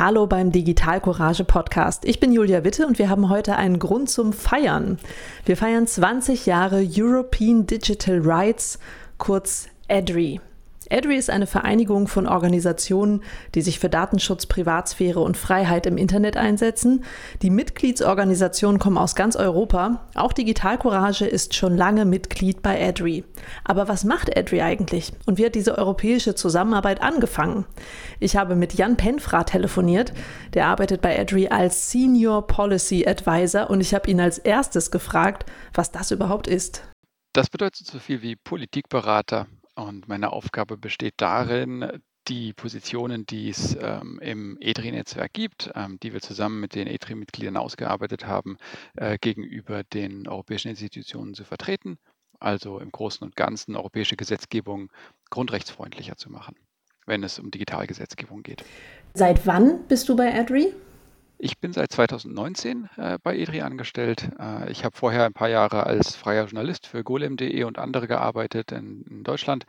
Hallo beim Digital Courage Podcast. Ich bin Julia Witte und wir haben heute einen Grund zum Feiern. Wir feiern 20 Jahre European Digital Rights, kurz EDRI. EDRI ist eine Vereinigung von Organisationen, die sich für Datenschutz, Privatsphäre und Freiheit im Internet einsetzen. Die Mitgliedsorganisationen kommen aus ganz Europa. Auch Digital Courage ist schon lange Mitglied bei EDRI. Aber was macht EDRI eigentlich? Und wie hat diese europäische Zusammenarbeit angefangen? Ich habe mit Jan Penfra telefoniert. Der arbeitet bei EDRI als Senior Policy Advisor und ich habe ihn als erstes gefragt, was das überhaupt ist. Das bedeutet so viel wie Politikberater. Und meine Aufgabe besteht darin, die Positionen, die es ähm, im EDRI-Netzwerk gibt, ähm, die wir zusammen mit den EDRI-Mitgliedern ausgearbeitet haben, äh, gegenüber den europäischen Institutionen zu vertreten, also im Großen und Ganzen europäische Gesetzgebung grundrechtsfreundlicher zu machen, wenn es um digitale Gesetzgebung geht. Seit wann bist du bei EDRI? Ich bin seit 2019 äh, bei EDRI angestellt. Äh, ich habe vorher ein paar Jahre als freier Journalist für golem.de und andere gearbeitet in, in Deutschland.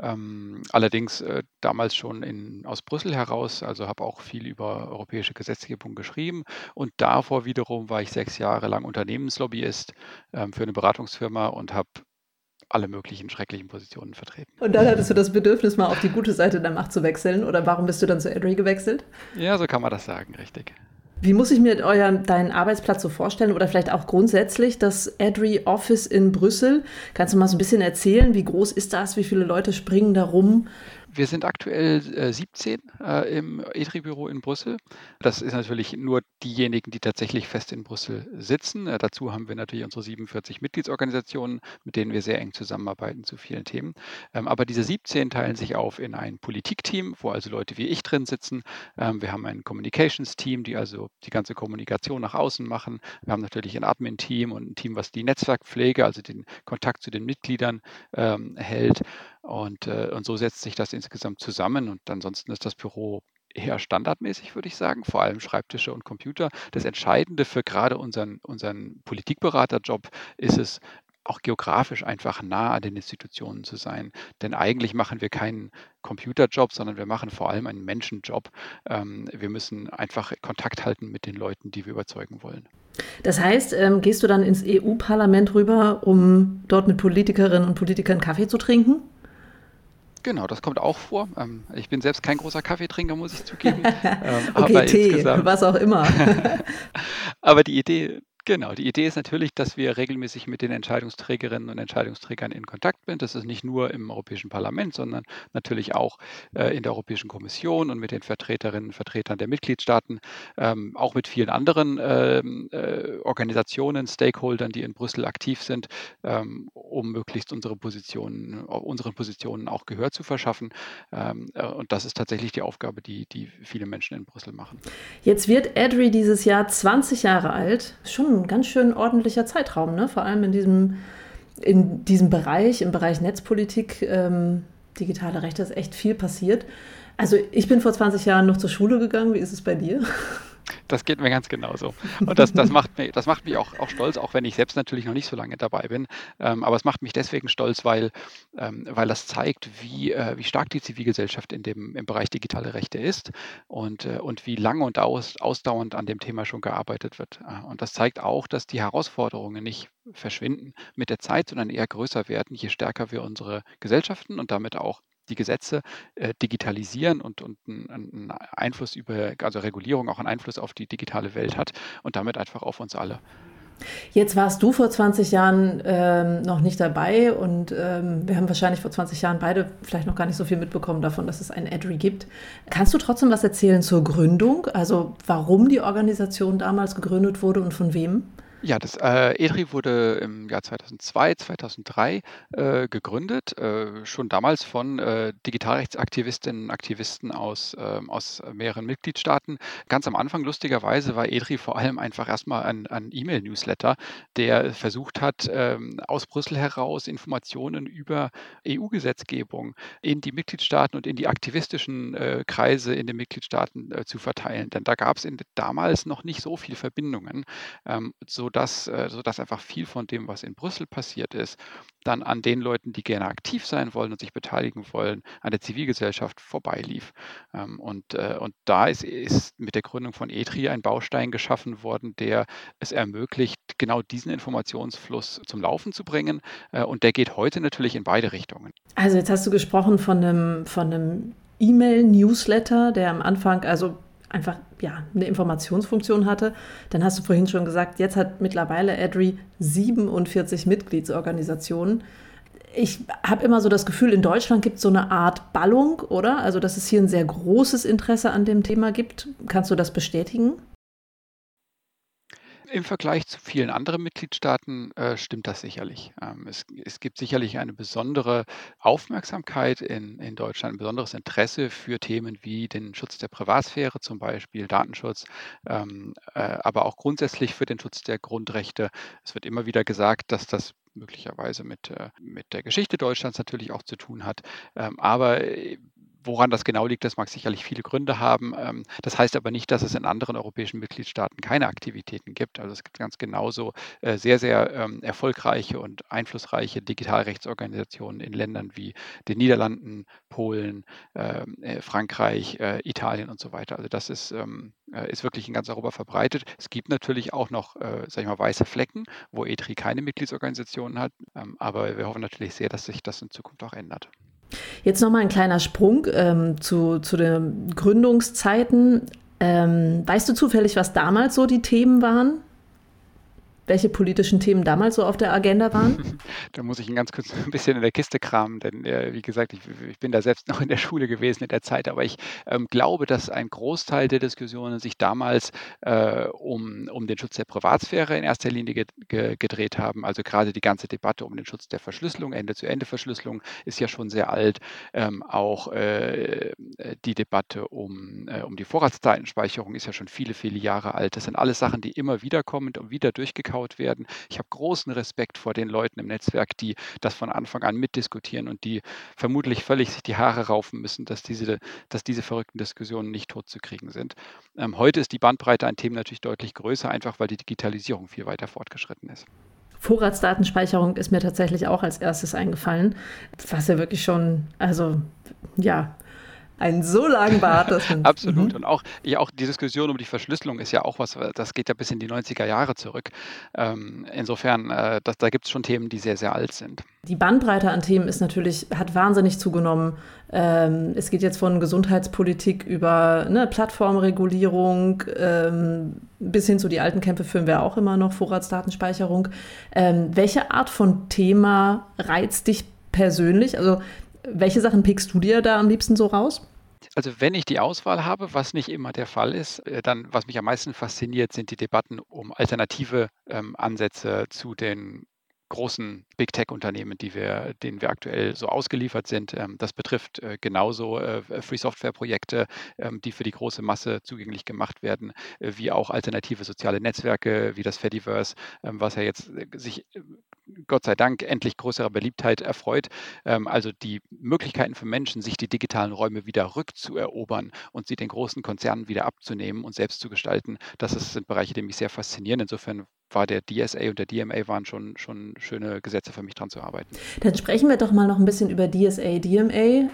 Ähm, allerdings äh, damals schon in, aus Brüssel heraus, also habe auch viel über europäische Gesetzgebung geschrieben. Und davor wiederum war ich sechs Jahre lang Unternehmenslobbyist ähm, für eine Beratungsfirma und habe alle möglichen schrecklichen Positionen vertreten. Und dann hattest du das Bedürfnis, mal auf die gute Seite der Macht zu wechseln? Oder warum bist du dann zu Edry gewechselt? Ja, so kann man das sagen, richtig. Wie muss ich mir euren, deinen Arbeitsplatz so vorstellen oder vielleicht auch grundsätzlich das Adri Office in Brüssel? Kannst du mal so ein bisschen erzählen, wie groß ist das, wie viele Leute springen da rum? Wir sind aktuell äh, 17 äh, im ETRI-Büro in Brüssel. Das ist natürlich nur diejenigen, die tatsächlich fest in Brüssel sitzen. Äh, dazu haben wir natürlich unsere 47 Mitgliedsorganisationen, mit denen wir sehr eng zusammenarbeiten zu vielen Themen. Ähm, aber diese 17 teilen sich auf in ein Politikteam, wo also Leute wie ich drin sitzen. Ähm, wir haben ein Communications-Team, die also die ganze Kommunikation nach außen machen. Wir haben natürlich ein Admin-Team und ein Team, was die Netzwerkpflege, also den Kontakt zu den Mitgliedern ähm, hält. Und, äh, und so setzt sich das insgesamt zusammen. Und ansonsten ist das Büro eher standardmäßig, würde ich sagen, vor allem Schreibtische und Computer. Das Entscheidende für gerade unseren, unseren Politikberaterjob ist es, auch geografisch einfach nah an den Institutionen zu sein. Denn eigentlich machen wir keinen Computerjob, sondern wir machen vor allem einen Menschenjob. Ähm, wir müssen einfach Kontakt halten mit den Leuten, die wir überzeugen wollen. Das heißt, ähm, gehst du dann ins EU-Parlament rüber, um dort mit Politikerinnen und Politikern Kaffee zu trinken? Genau, das kommt auch vor. Ähm, ich bin selbst kein großer Kaffeetrinker, muss ich zugeben. Ähm, okay, Tee, was auch immer. aber die Idee Genau, die Idee ist natürlich, dass wir regelmäßig mit den Entscheidungsträgerinnen und Entscheidungsträgern in Kontakt sind. Das ist nicht nur im Europäischen Parlament, sondern natürlich auch äh, in der Europäischen Kommission und mit den Vertreterinnen und Vertretern der Mitgliedstaaten, ähm, auch mit vielen anderen ähm, äh, Organisationen, Stakeholdern, die in Brüssel aktiv sind, ähm, um möglichst unsere Positionen, unseren Positionen auch Gehör zu verschaffen. Ähm, äh, und das ist tatsächlich die Aufgabe, die, die viele Menschen in Brüssel machen. Jetzt wird EDRI dieses Jahr 20 Jahre alt. Schon ein ganz schön ordentlicher Zeitraum, ne? vor allem in diesem, in diesem Bereich, im Bereich Netzpolitik, ähm, digitale Rechte ist echt viel passiert. Also ich bin vor 20 Jahren noch zur Schule gegangen. Wie ist es bei dir? Das geht mir ganz genauso. Und das, das, macht, mich, das macht mich auch, auch stolz, auch wenn ich selbst natürlich noch nicht so lange dabei bin. Ähm, aber es macht mich deswegen stolz, weil, ähm, weil das zeigt, wie, äh, wie stark die Zivilgesellschaft in dem, im Bereich digitale Rechte ist und, äh, und wie lange und aus, ausdauernd an dem Thema schon gearbeitet wird. Äh, und das zeigt auch, dass die Herausforderungen nicht verschwinden mit der Zeit, sondern eher größer werden, je stärker wir unsere Gesellschaften und damit auch die Gesetze äh, digitalisieren und, und einen Einfluss über, also Regulierung auch einen Einfluss auf die digitale Welt hat und damit einfach auf uns alle. Jetzt warst du vor 20 Jahren ähm, noch nicht dabei und ähm, wir haben wahrscheinlich vor 20 Jahren beide vielleicht noch gar nicht so viel mitbekommen davon, dass es ein EDRI gibt. Kannst du trotzdem was erzählen zur Gründung, also warum die Organisation damals gegründet wurde und von wem? Ja, das äh, EDRI wurde im Jahr 2002, 2003 äh, gegründet, äh, schon damals von äh, Digitalrechtsaktivistinnen und Aktivisten aus, ähm, aus mehreren Mitgliedstaaten. Ganz am Anfang, lustigerweise, war EDRI vor allem einfach erstmal ein, ein E-Mail-Newsletter, der versucht hat, ähm, aus Brüssel heraus Informationen über EU-Gesetzgebung in die Mitgliedstaaten und in die aktivistischen äh, Kreise in den Mitgliedstaaten äh, zu verteilen. Denn da gab es damals noch nicht so viele Verbindungen. Ähm, so sodass, äh, sodass einfach viel von dem, was in Brüssel passiert ist, dann an den Leuten, die gerne aktiv sein wollen und sich beteiligen wollen, an der Zivilgesellschaft vorbeilief. Ähm, und, äh, und da ist, ist mit der Gründung von ETRI ein Baustein geschaffen worden, der es ermöglicht, genau diesen Informationsfluss zum Laufen zu bringen. Äh, und der geht heute natürlich in beide Richtungen. Also jetzt hast du gesprochen von einem, von einem E-Mail-Newsletter, der am Anfang also einfach ja, eine Informationsfunktion hatte. Dann hast du vorhin schon gesagt, jetzt hat mittlerweile Adri 47 Mitgliedsorganisationen. Ich habe immer so das Gefühl, in Deutschland gibt es so eine Art Ballung, oder? Also, dass es hier ein sehr großes Interesse an dem Thema gibt. Kannst du das bestätigen? Im Vergleich zu vielen anderen Mitgliedstaaten äh, stimmt das sicherlich. Ähm, es, es, gibt sicherlich eine besondere Aufmerksamkeit in, in, Deutschland, ein besonderes Interesse für Themen wie den Schutz der Privatsphäre zum Beispiel, Datenschutz, ähm, äh, aber auch grundsätzlich für den Schutz der Grundrechte. Es wird immer wieder gesagt, dass das möglicherweise mit, äh, mit der Geschichte Deutschlands natürlich auch zu tun hat. Ähm, aber äh, Woran das genau liegt, das mag sicherlich viele Gründe haben. Ähm, das heißt aber nicht, dass es in anderen europäischen Mitgliedstaaten keine Aktivitäten gibt. Also es gibt ganz genauso äh, sehr, sehr ähm, erfolgreiche und einflussreiche Digitalrechtsorganisationen in Ländern wie den Niederlanden, Polen, ähm, äh, Frankreich, äh, Italien und so weiter. Also das ist, ist wirklich in ganz Europa verbreitet. Es gibt natürlich auch noch, sag ich mal, weiße Flecken, wo ETRI keine Mitgliedsorganisationen hat. aber wir hoffen natürlich sehr, dass sich das in Zukunft auch ändert. Jetzt nochmal ein kleiner Sprung ähm, zu, zu den Gründungszeiten. Ähm, weißt du zufällig, was damals so die Themen waren? Welche politischen Themen damals so auf der Agenda waren? Da muss ich ganz kurz ein bisschen in der Kiste kramen, denn äh, wie gesagt, ich, ich, bin da selbst noch in der Schule gewesen in der Zeit, aber ich ähm, glaube, dass ein Großteil der Diskussionen sich damals äh, um, um den Schutz der Privatsphäre in erster Linie ge ge gedreht haben. Also gerade die ganze Debatte um den Schutz der Verschlüsselung, Ende-zu-Ende-Verschlüsselung ist ja schon sehr alt. Ähm, auch äh, die Debatte um, äh, um die Vorratsdatenspeicherung ist ja schon viele, viele Jahre alt. Das sind alles Sachen, die immer wieder kommen und wieder durchgekaut durchgekaut werden. Ich habe großen Respekt vor den Leuten im Netzwerk, die das von Anfang an mitdiskutieren und die vermutlich völlig sich die Haare raufen müssen, dass diese, dass diese verrückten Diskussionen nicht totzukriegen sind. Ähm, heute ist die Bandbreite an Themen natürlich deutlich größer, einfach weil die Digitalisierung viel weiter fortgeschritten ist. Vorratsdatenspeicherung ist mir tatsächlich auch als erstes eingefallen, was ja wirklich schon, also ja, einen so langen Bart. Dass man, Absolut. Mhm. Und auch, ja, auch die Diskussion um die Verschlüsselung ist ja auch was, das geht ja bis in die 90er Jahre zurück. Ähm, insofern, äh, das, da gibt es schon Themen, die sehr, sehr alt sind. Die Bandbreite an Themen ist natürlich, hat wahnsinnig zugenommen. Ähm, es geht jetzt von Gesundheitspolitik über ne, Plattformregulierung ähm, bis hin zu die alten Kämpfe führen wir auch immer noch, Vorratsdatenspeicherung. Ähm, welche Art von Thema reizt dich persönlich? Also welche Sachen pickst du dir da am liebsten so raus? Also wenn ich die Auswahl habe, was nicht immer der Fall ist, äh, dann was mich am meisten fasziniert, sind die Debatten um alternative ähm, Ansätze zu den großen Big Tech-Unternehmen, wir, denen wir aktuell so ausgeliefert sind. Ähm, das betrifft äh, genauso äh, Free Software-Projekte, ähm, die für die große Masse zugänglich gemacht werden, äh, wie auch alternative soziale Netzwerke wie das Fediverse, ähm, was ja jetzt sich Gott sei Dank endlich größerer Beliebtheit erfreut. Also die Möglichkeiten für Menschen, sich die digitalen Räume wieder rückzuerobern und sie den großen Konzernen wieder abzunehmen und selbst zu gestalten, das sind Bereiche, die mich sehr faszinieren. Insofern war der DSA und der DMA waren schon, schon schöne Gesetze für mich dran zu arbeiten. Dann sprechen wir doch mal noch ein bisschen über DSA, DMA.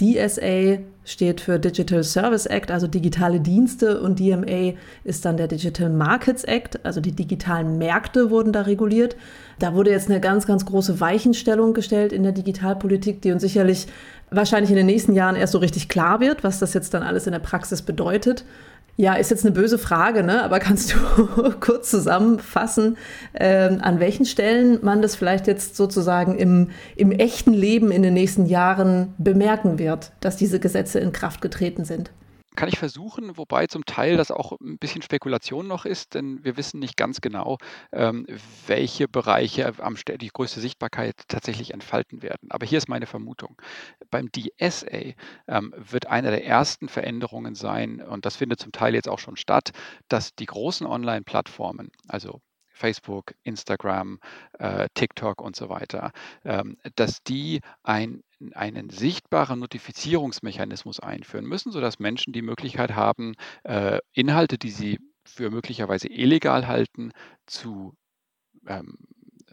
DSA steht für Digital Service Act, also digitale Dienste, und DMA ist dann der Digital Markets Act, also die digitalen Märkte wurden da reguliert. Da wurde jetzt eine ganz, ganz große Weichenstellung gestellt in der Digitalpolitik, die uns sicherlich wahrscheinlich in den nächsten Jahren erst so richtig klar wird, was das jetzt dann alles in der Praxis bedeutet. Ja, ist jetzt eine böse Frage, ne? aber kannst du kurz zusammenfassen, äh, an welchen Stellen man das vielleicht jetzt sozusagen im, im echten Leben in den nächsten Jahren bemerken wird, dass diese Gesetze in Kraft getreten sind? Kann ich versuchen, wobei zum Teil das auch ein bisschen Spekulation noch ist, denn wir wissen nicht ganz genau, ähm, welche Bereiche am die größte Sichtbarkeit tatsächlich entfalten werden. Aber hier ist meine Vermutung. Beim DSA ähm, wird eine der ersten Veränderungen sein, und das findet zum Teil jetzt auch schon statt, dass die großen Online-Plattformen, also Facebook, Instagram, äh, TikTok und so weiter, ähm, dass die ein, einen sichtbaren Notifizierungsmechanismus einführen müssen, sodass Menschen die Möglichkeit haben, äh, Inhalte, die sie für möglicherweise illegal halten, zu ähm,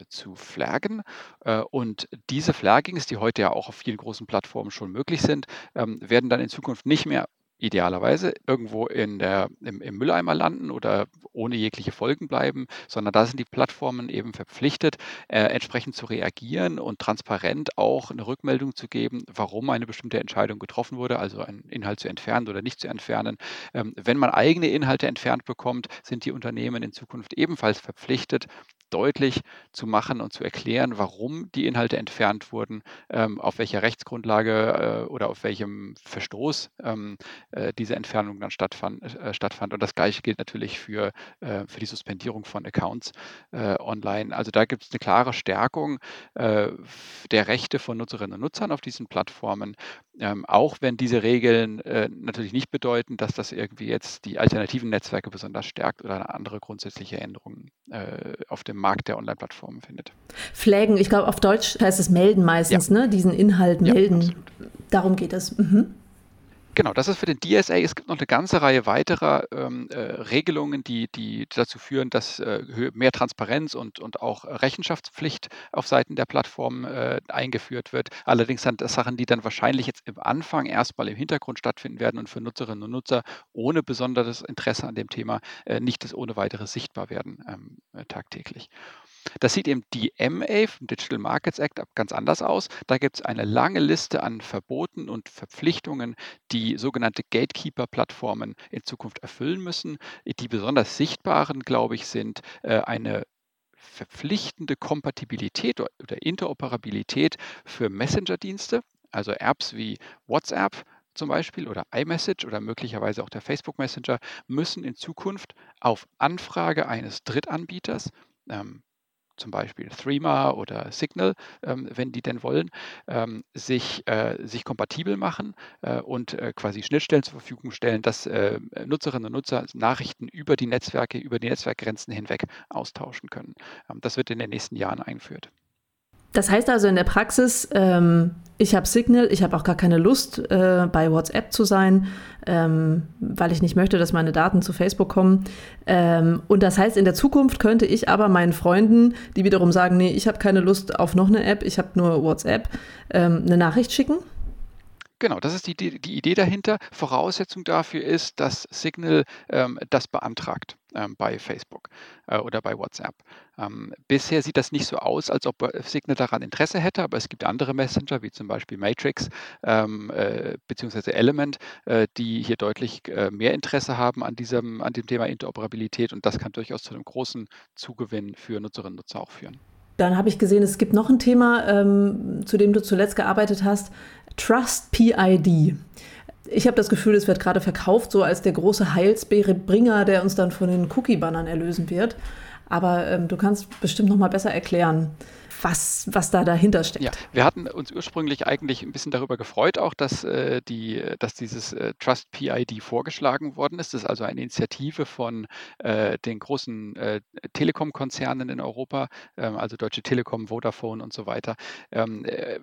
zu flaggen. Äh, und diese Flaggings, die heute ja auch auf vielen großen Plattformen schon möglich sind, ähm, werden dann in Zukunft nicht mehr idealerweise irgendwo in der, im, im, Mülleimer landen oder ohne jegliche Folgen bleiben, sondern da sind die Plattformen eben verpflichtet, äh, entsprechend zu reagieren und transparent auch eine Rückmeldung zu geben, warum eine bestimmte Entscheidung getroffen wurde, also einen Inhalt zu entfernen oder nicht zu entfernen. Ähm, wenn man eigene Inhalte entfernt bekommt, sind die Unternehmen in Zukunft ebenfalls verpflichtet, deutlich zu machen und zu erklären, warum die Inhalte entfernt wurden, ähm, auf welcher Rechtsgrundlage äh, oder auf welchem Verstoß ähm, äh, diese Entfernung dann stattfand, äh, stattfand. Und das Gleiche gilt natürlich für, für die Suspendierung von Accounts online. Also da gibt es eine klare Stärkung der Rechte von Nutzerinnen und Nutzern auf diesen Plattformen, ähm, auch wenn diese Regeln natürlich nicht bedeuten, dass das irgendwie jetzt die alternativen Netzwerke besonders stärkt oder andere grundsätzliche Änderungen auf dem Markt der Online-Plattformen findet. Flaggen, ich glaube auf Deutsch heißt es melden meistens, ja. ne? diesen Inhalt melden. Ja, Darum geht es. Mhm. Genau, das ist für den DSA. Es gibt noch eine ganze Reihe weiterer ähm, äh, Regelungen, die, die dazu führen, dass äh, mehr Transparenz und, und auch Rechenschaftspflicht auf Seiten der Plattform äh, eingeführt wird. Allerdings sind das Sachen, die dann wahrscheinlich jetzt im Anfang erstmal im Hintergrund stattfinden werden und für Nutzerinnen und Nutzer ohne besonderes Interesse an dem Thema äh, nicht ohne weiteres sichtbar werden ähm, äh, tagtäglich. Das sieht eben die MA vom Digital Markets Act ganz anders aus. Da gibt es eine lange Liste an Verboten und Verpflichtungen, die sogenannte Gatekeeper-Plattformen in Zukunft erfüllen müssen. Die besonders sichtbaren, glaube ich, sind äh, eine verpflichtende Kompatibilität oder Interoperabilität für Messenger-Dienste, also Apps wie WhatsApp, zum Beispiel oder iMessage oder möglicherweise auch der Facebook Messenger müssen in Zukunft auf Anfrage eines Drittanbieters ähm, zum Beispiel Threema oder Signal, ähm, wenn die denn wollen, ähm, sich, äh, sich kompatibel machen äh, und äh, quasi Schnittstellen zur Verfügung stellen, dass äh, Nutzerinnen und Nutzer Nachrichten über die Netzwerke, über die Netzwerkgrenzen hinweg austauschen können. Ähm, das wird in den nächsten Jahren eingeführt. Das heißt also in der Praxis, ähm, ich habe Signal, ich habe auch gar keine Lust, äh, bei WhatsApp zu sein, ähm, weil ich nicht möchte, dass meine Daten zu Facebook kommen. Ähm, und das heißt, in der Zukunft könnte ich aber meinen Freunden, die wiederum sagen, nee, ich habe keine Lust auf noch eine App, ich habe nur WhatsApp, ähm, eine Nachricht schicken. Genau, das ist die, die, Idee dahinter. Voraussetzung dafür ist, dass Signal ähm, das beantragt ähm, bei Facebook äh, oder bei WhatsApp. Ähm, bisher sieht das nicht so aus, als ob äh, Signal daran Interesse hätte, aber es gibt andere Messenger, wie zum Beispiel Matrix ähm, äh, bzw. Element, äh, die hier deutlich äh, mehr Interesse haben an, diesem, an dem Thema Interoperabilität und das kann durchaus zu einem großen Zugewinn für Nutzerinnen und Nutzer auch führen. Dann habe ich gesehen, es gibt noch ein Thema, ähm, zu dem du zuletzt gearbeitet hast. Trust PID. Ich habe das Gefühl, es wird gerade verkauft, so als der große Heilsbringer, der uns dann von den Cookie-Bannern erlösen wird. Aber ähm, du kannst bestimmt noch mal besser erklären, was, was da dahinter steckt. Ja, wir hatten uns ursprünglich eigentlich ein bisschen darüber gefreut, auch dass, äh, die, dass dieses äh, Trust PID vorgeschlagen worden ist. Das ist also eine Initiative von äh, den großen äh, Telekom-Konzernen in Europa, ähm, also Deutsche Telekom, Vodafone und so weiter. Ähm, äh,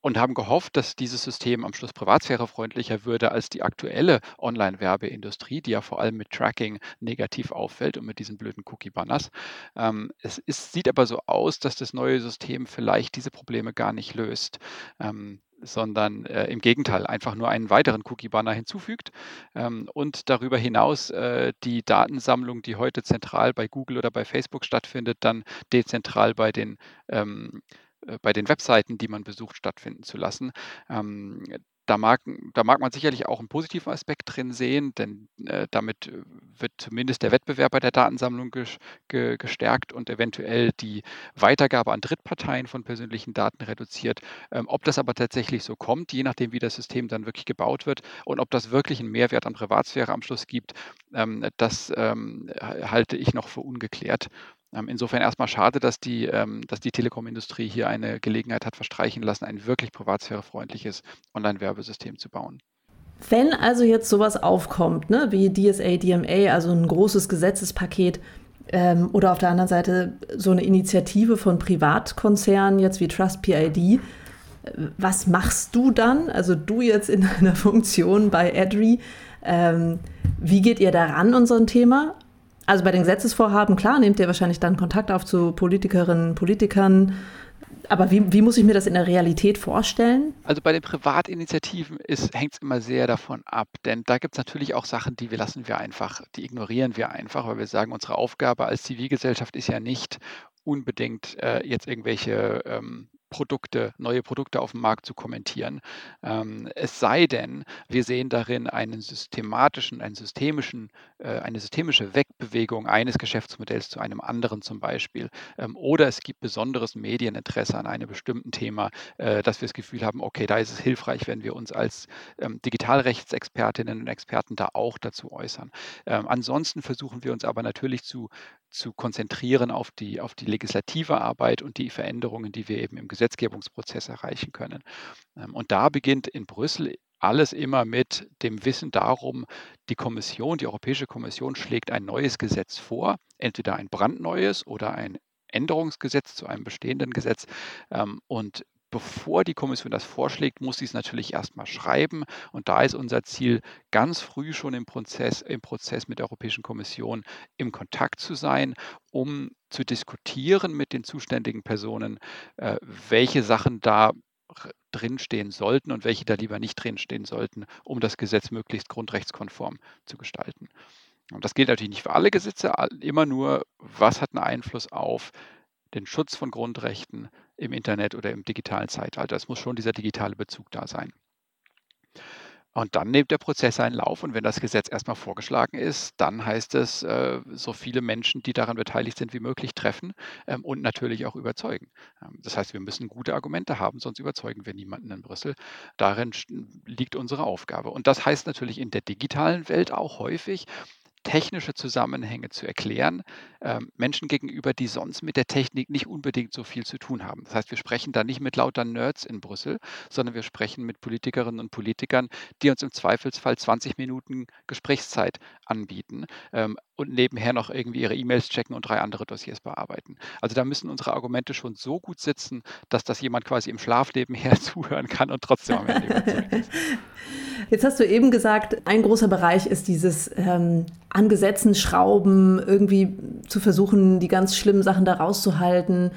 und haben gehofft, dass dieses System am Schluss privatsphärefreundlicher würde als die aktuelle Online-Werbeindustrie, die ja vor allem mit Tracking negativ auffällt und mit diesen blöden Cookie-Banners. Ähm, es ist, sieht aber so aus, dass das neue System vielleicht diese Probleme gar nicht löst. Ähm, sondern äh, im Gegenteil einfach nur einen weiteren Cookie-Banner hinzufügt ähm, und darüber hinaus äh, die Datensammlung, die heute zentral bei Google oder bei Facebook stattfindet, dann dezentral bei den ähm, äh, bei den Webseiten, die man besucht, stattfinden zu lassen. Ähm, da mag, da mag man sicherlich auch einen positiven Aspekt drin sehen, denn äh, damit äh, wird zumindest der Wettbewerb bei der Datensammlung ges ge gestärkt und eventuell die Weitergabe an Drittparteien von persönlichen Daten reduziert. Ähm, ob das aber tatsächlich so kommt, je nachdem, wie das System dann wirklich gebaut wird und ob das wirklich einen Mehrwert an Privatsphäre am Schluss gibt, ähm, das ähm, halte ich noch für ungeklärt. Ähm, insofern erstmal schade, dass die, ähm, dass die Telekom-Industrie hier eine Gelegenheit hat verstreichen lassen, ein wirklich privatsphärefreundliches Online-Werbesystem zu bauen. Wenn also jetzt sowas aufkommt, ne, wie DSA, DMA, also ein großes Gesetzespaket, ähm, oder auf der anderen Seite so eine Initiative von Privatkonzernen, jetzt wie Trust PID, äh, was machst du dann? Also du jetzt in deiner Funktion bei Adri, ähm, wie geht ihr daran, unserem Thema? Also bei den Gesetzesvorhaben, klar, nehmt ihr wahrscheinlich dann Kontakt auf zu Politikerinnen, Politikern. Aber wie, wie muss ich mir das in der Realität vorstellen? Also bei den Privatinitiativen hängt es immer sehr davon ab, denn da gibt es natürlich auch Sachen, die wir lassen wir einfach, die ignorieren wir einfach, weil wir sagen, unsere Aufgabe als Zivilgesellschaft ist ja nicht unbedingt äh, jetzt irgendwelche ähm, Produkte, neue Produkte auf dem Markt zu kommentieren. Ähm, es sei denn, wir sehen darin einen systematischen, einen systemischen, äh, eine systemische Wegbewegung eines Geschäftsmodells zu einem anderen zum Beispiel. Ähm, oder es gibt besonderes Medieninteresse an einem bestimmten Thema, äh, dass wir das Gefühl haben, okay, da ist es hilfreich, wenn wir uns als ähm, Digitalrechtsexpertinnen und Experten da auch dazu äußern. Ähm, ansonsten versuchen wir uns aber natürlich zu zu konzentrieren auf die, auf die legislative Arbeit und die Veränderungen, die wir eben im Gesetzgebungsprozess erreichen können. Ähm, und da beginnt in Brüssel alles immer mit dem Wissen darum, die Kommission, die Europäische Kommission schlägt ein neues Gesetz vor, entweder ein brandneues oder ein Änderungsgesetz zu einem bestehenden Gesetz. Ähm, und bevor die Kommission das vorschlägt, muss sie es natürlich erstmal schreiben. Und da ist unser Ziel, ganz früh schon im Prozess, im Prozess mit der Europäischen Kommission im Kontakt zu sein, um zu diskutieren mit den zuständigen Personen, äh, welche Sachen da drinstehen sollten und welche da lieber nicht drinstehen sollten, um das Gesetz möglichst grundrechtskonform zu gestalten. Und das gilt natürlich nicht für alle Gesetze, immer nur, was hat einen Einfluss auf den Schutz von Grundrechten im Internet oder im digitalen Zeitalter. Es muss schon dieser digitale Bezug da sein. Und dann nimmt der Prozess seinen Lauf und wenn das Gesetz erstmal vorgeschlagen ist, dann heißt es, äh, so viele Menschen, die daran beteiligt sind, wie möglich treffen ähm, und natürlich auch überzeugen. Ähm, das heißt, wir müssen gute Argumente haben, sonst überzeugen wir niemanden in Brüssel. Darin liegt unsere Aufgabe. Und das heißt natürlich in der digitalen Welt auch häufig, technische Zusammenhänge zu erklären, ähm, Menschen gegenüber, die sonst mit der Technik nicht unbedingt so viel zu tun haben. Das heißt, wir sprechen da nicht mit lauter Nerds in Brüssel, sondern wir sprechen mit Politikerinnen und Politikern, die uns im Zweifelsfall 20 Minuten Gesprächszeit anbieten ähm, und nebenher noch irgendwie ihre E-Mails checken und drei andere Dossiers bearbeiten. Also da müssen unsere Argumente schon so gut sitzen, dass das jemand quasi im Schlaf nebenher zuhören kann und trotzdem am Ende überzeugt ist. Jetzt hast du eben gesagt, ein großer Bereich ist dieses ähm, an Gesetzen schrauben, irgendwie zu versuchen, die ganz schlimmen Sachen da rauszuhalten,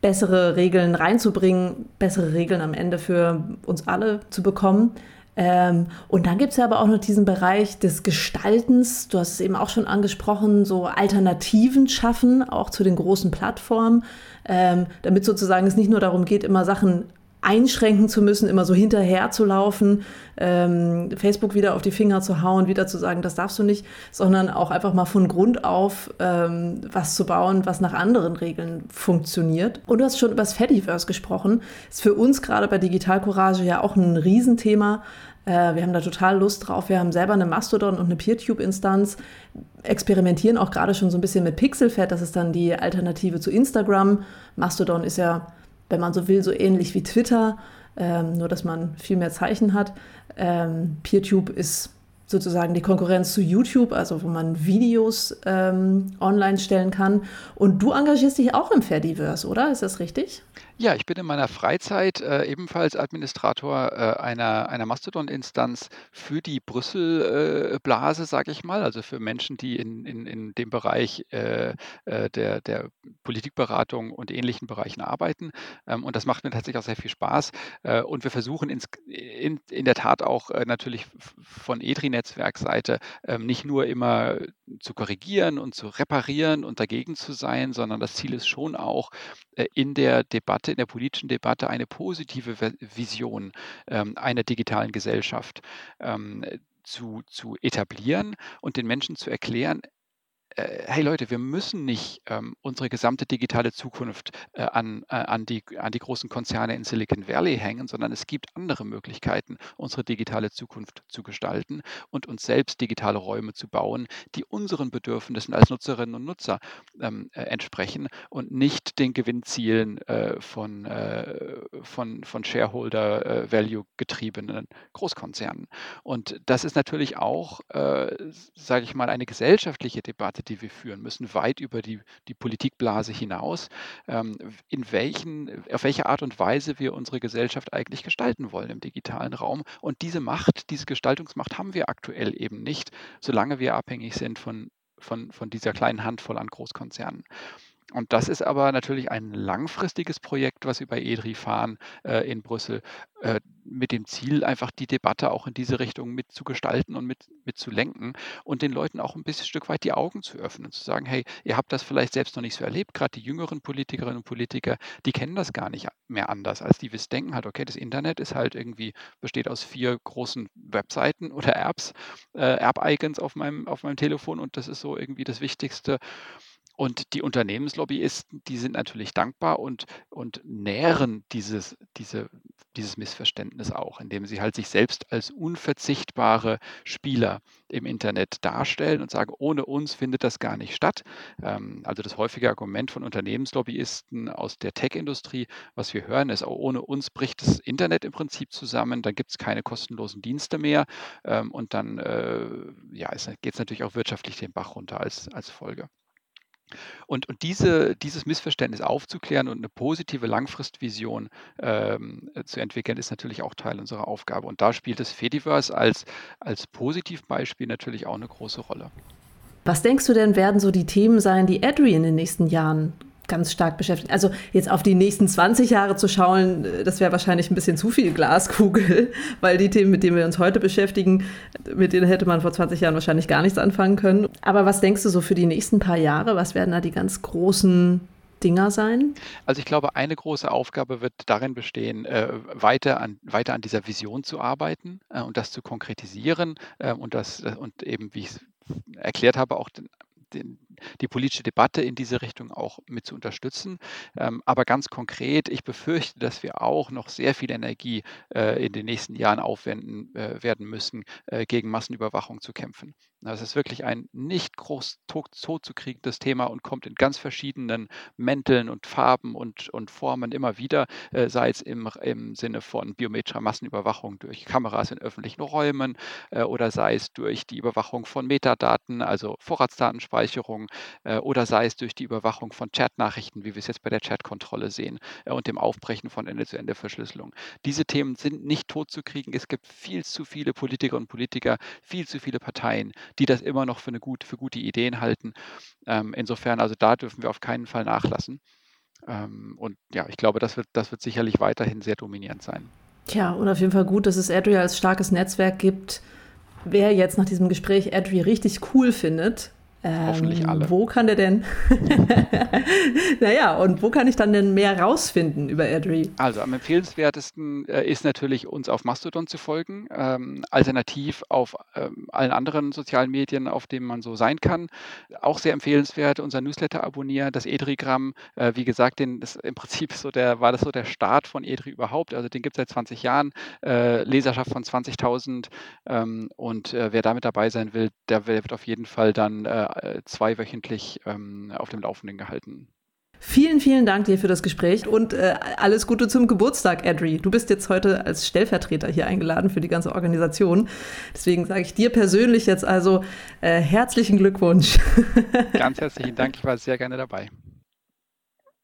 bessere Regeln reinzubringen, bessere Regeln am Ende für uns alle zu bekommen. Ähm, und dann gibt es ja aber auch noch diesen Bereich des Gestaltens, du hast es eben auch schon angesprochen, so Alternativen schaffen, auch zu den großen Plattformen, ähm, damit sozusagen es nicht nur darum geht, immer Sachen einschränken zu müssen, immer so hinterher zu laufen, ähm, Facebook wieder auf die Finger zu hauen, wieder zu sagen, das darfst du nicht, sondern auch einfach mal von Grund auf ähm, was zu bauen, was nach anderen Regeln funktioniert. Und du hast schon über das Fediverse gesprochen. Ist für uns gerade bei Digital Courage ja auch ein Riesenthema. Äh, wir haben da total Lust drauf. Wir haben selber eine Mastodon und eine PeerTube-Instanz, experimentieren auch gerade schon so ein bisschen mit Pixelfed. Das ist dann die Alternative zu Instagram. Mastodon ist ja wenn man so will, so ähnlich wie Twitter, ähm, nur dass man viel mehr Zeichen hat. Ähm, PeerTube ist sozusagen die Konkurrenz zu YouTube, also wo man Videos ähm, online stellen kann. Und du engagierst dich auch im Fediverse, oder? Ist das richtig? Ja, ich bin in meiner Freizeit äh, ebenfalls Administrator äh, einer, einer Mastodon-Instanz für die Brüssel-Blase, äh, sage ich mal, also für Menschen, die in, in, in dem Bereich äh, äh, der, der Politikberatung und ähnlichen Bereichen arbeiten. Ähm, und das macht mir tatsächlich auch sehr viel Spaß. Äh, und wir versuchen ins, in, in der Tat auch natürlich von EDRI-Netzwerkseite ähm, nicht nur immer zu korrigieren und zu reparieren und dagegen zu sein, sondern das Ziel ist schon auch in der Debatte, in der politischen Debatte eine positive Vision ähm, einer digitalen Gesellschaft ähm, zu, zu etablieren und den Menschen zu erklären, äh, hey Leute, wir müssen nicht ähm, unsere gesamte digitale Zukunft äh, an, äh, an, die, an die großen Konzerne in Silicon Valley hängen, sondern es gibt andere Möglichkeiten, unsere digitale Zukunft zu gestalten und uns selbst digitale Räume zu bauen, die unseren Bedürfnissen als Nutzerinnen und Nutzer ähm, äh, entsprechen und nicht den Gewinnzielen äh, von, äh, von, von Shareholder-Value getriebenen Großkonzernen. Und das ist natürlich auch, sage ich mal, eine gesellschaftliche Debatte, die wir führen müssen, weit über die, die Politikblase hinaus, ähm, in welchen, auf welche Art und Weise wir unsere Gesellschaft eigentlich gestalten wollen im digitalen Raum. Und diese Macht, diese Gestaltungsmacht haben wir aktuell eben nicht, solange wir abhängig sind von von, von dieser kleinen Handvoll an Großkonzernen. Und das ist aber natürlich ein langfristiges Projekt, was wir bei EDRI fahren äh, in Brüssel, äh, mit dem Ziel, einfach die Debatte auch in diese Richtung mitzugestalten und mit, mitzulenken und den Leuten auch ein bisschen Stück weit die Augen zu öffnen und zu sagen, hey, ihr habt das vielleicht selbst noch nicht so erlebt, gerade die jüngeren Politikerinnen und Politiker, die kennen das gar nicht mehr anders, als die wissen, denken halt, okay, das Internet ist halt irgendwie, besteht aus vier großen Webseiten oder Apps, äh, App-Icons auf meinem, auf meinem Telefon und das ist so irgendwie das Wichtigste. Und die Unternehmenslobbyisten, die sind natürlich dankbar und, und nähren dieses, diese, dieses Missverständnis auch, indem sie halt sich selbst als unverzichtbare Spieler im Internet darstellen und sagen, ohne uns findet das gar nicht statt. Ähm, also das häufige Argument von Unternehmenslobbyisten aus der Tech-Industrie, was wir hören, ist, oh, ohne uns bricht das Internet im Prinzip zusammen, dann gibt es keine kostenlosen Dienste mehr ähm, und dann äh, ja, geht es natürlich auch wirtschaftlich den Bach runter als, als Folge. Und, und diese, dieses Missverständnis aufzuklären und eine positive Langfristvision ähm, äh, zu entwickeln, ist natürlich auch Teil unserer Aufgabe. Und da spielt das Fediverse als, als Positivbeispiel natürlich auch eine große Rolle. Was denkst du denn, werden so die Themen sein, die Adri in den nächsten Jahren ganz stark beschäftigt. Also jetzt auf die nächsten 20 Jahre zu schauen, äh, das wäre wahrscheinlich ein bisschen zu viel Glaskugel, weil die Themen, mit denen wir uns heute beschäftigen, mit denen hätte man vor 20 Jahren wahrscheinlich gar nichts anfangen können. Aber was denkst du so für die nächsten paar Jahre? Was werden da die ganz großen Dinger sein? Also ich glaube, eine große Aufgabe wird darin bestehen, äh, weiter, an, weiter an dieser Vision zu arbeiten äh, und das zu konkretisieren und das und eben, wie ich es erklärt habe, auch den, den, die politische Debatte in diese Richtung auch mit zu unterstützen. Ähm, aber ganz konkret, ich befürchte, dass wir auch noch sehr viel Energie äh, in den nächsten Jahren aufwenden äh, werden müssen, äh, gegen Massenüberwachung zu kämpfen. Das ist wirklich ein nicht groß tot, zu kriegendes Thema und kommt in ganz verschiedenen Mänteln und Farben und, und Formen immer wieder, äh, sei es im, im Sinne von biometrischer Massenüberwachung durch Kameras in öffentlichen Räumen äh, oder sei es durch die Überwachung von Metadaten, also Vorratsdatenspeicherung äh, oder sei es durch die Überwachung von Chatnachrichten, wie wir es jetzt bei der Chatkontrolle sehen äh, und dem Aufbrechen von Ende-zu-Ende-Verschlüsselung. Diese Themen sind nicht tot zu kriegen. Es gibt viel zu viele Politiker und Politiker, viel zu viele Parteien, die das immer noch für, eine gut, für gute Ideen halten. Ähm, insofern, also da dürfen wir auf keinen Fall nachlassen. Ähm, und ja, ich glaube, das wird, das wird sicherlich weiterhin sehr dominierend sein. Tja, und auf jeden Fall gut, dass es Adria als starkes Netzwerk gibt. Wer jetzt nach diesem Gespräch Adri richtig cool findet, ähm, Hoffentlich alle. Wo kann der denn? naja, und wo kann ich dann denn mehr rausfinden über Adri? Also am empfehlenswertesten äh, ist natürlich, uns auf Mastodon zu folgen, ähm, alternativ auf ähm, allen anderen sozialen Medien, auf denen man so sein kann. Auch sehr empfehlenswert, unser Newsletter abonnieren, das Edri-Gramm. Äh, wie gesagt, den, das im Prinzip so der, war das so der Start von Edri überhaupt. Also den gibt es seit 20 Jahren, äh, Leserschaft von 20.000 ähm, und äh, wer damit dabei sein will, der wird auf jeden Fall dann äh, zweiwöchentlich ähm, auf dem Laufenden gehalten. Vielen, vielen Dank dir für das Gespräch und äh, alles Gute zum Geburtstag, Adri. Du bist jetzt heute als Stellvertreter hier eingeladen für die ganze Organisation. Deswegen sage ich dir persönlich jetzt also äh, herzlichen Glückwunsch. Ganz herzlichen Dank, ich war sehr gerne dabei.